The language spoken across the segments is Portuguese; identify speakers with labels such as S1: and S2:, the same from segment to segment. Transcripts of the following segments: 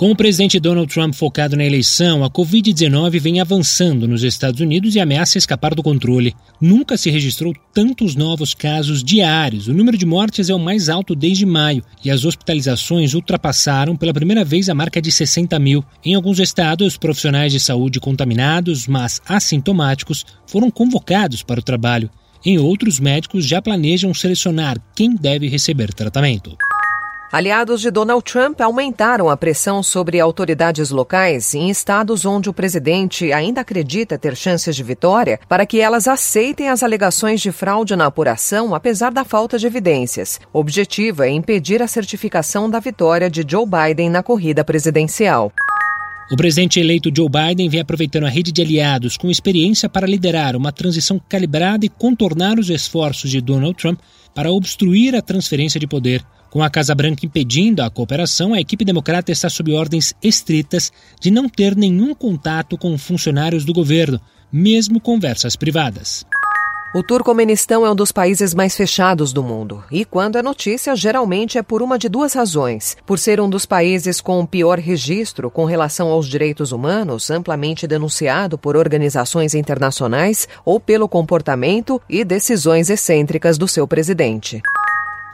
S1: Com o presidente Donald Trump focado na eleição, a Covid-19 vem avançando nos Estados Unidos e ameaça escapar do controle. Nunca se registrou tantos novos casos diários. O número de mortes é o mais alto desde maio e as hospitalizações ultrapassaram pela primeira vez a marca de 60 mil. Em alguns estados, profissionais de saúde contaminados, mas assintomáticos, foram convocados para o trabalho. Em outros, médicos já planejam selecionar quem deve receber tratamento.
S2: Aliados de Donald Trump aumentaram a pressão sobre autoridades locais em estados onde o presidente ainda acredita ter chances de vitória para que elas aceitem as alegações de fraude na apuração, apesar da falta de evidências. O objetivo é impedir a certificação da vitória de Joe Biden na corrida presidencial.
S1: O presidente eleito Joe Biden vem aproveitando a rede de aliados com experiência para liderar uma transição calibrada e contornar os esforços de Donald Trump para obstruir a transferência de poder. Com a Casa Branca impedindo a cooperação, a equipe democrata está sob ordens estritas de não ter nenhum contato com funcionários do governo, mesmo conversas privadas.
S2: O Turcomenistão é um dos países mais fechados do mundo. E quando é notícia, geralmente é por uma de duas razões. Por ser um dos países com o pior registro com relação aos direitos humanos, amplamente denunciado por organizações internacionais, ou pelo comportamento e decisões excêntricas do seu presidente.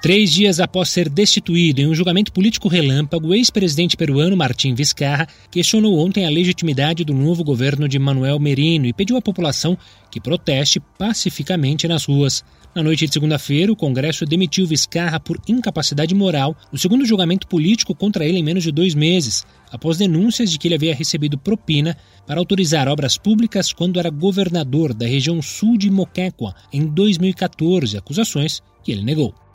S1: Três dias após ser destituído em um julgamento político relâmpago, o ex-presidente peruano Martim Vizcarra questionou ontem a legitimidade do novo governo de Manuel Merino e pediu à população que proteste pacificamente nas ruas. Na noite de segunda-feira, o Congresso demitiu Vizcarra por incapacidade moral, o segundo julgamento político contra ele em menos de dois meses, após denúncias de que ele havia recebido propina para autorizar obras públicas quando era governador da região sul de Moquegua em 2014, acusações que ele negou.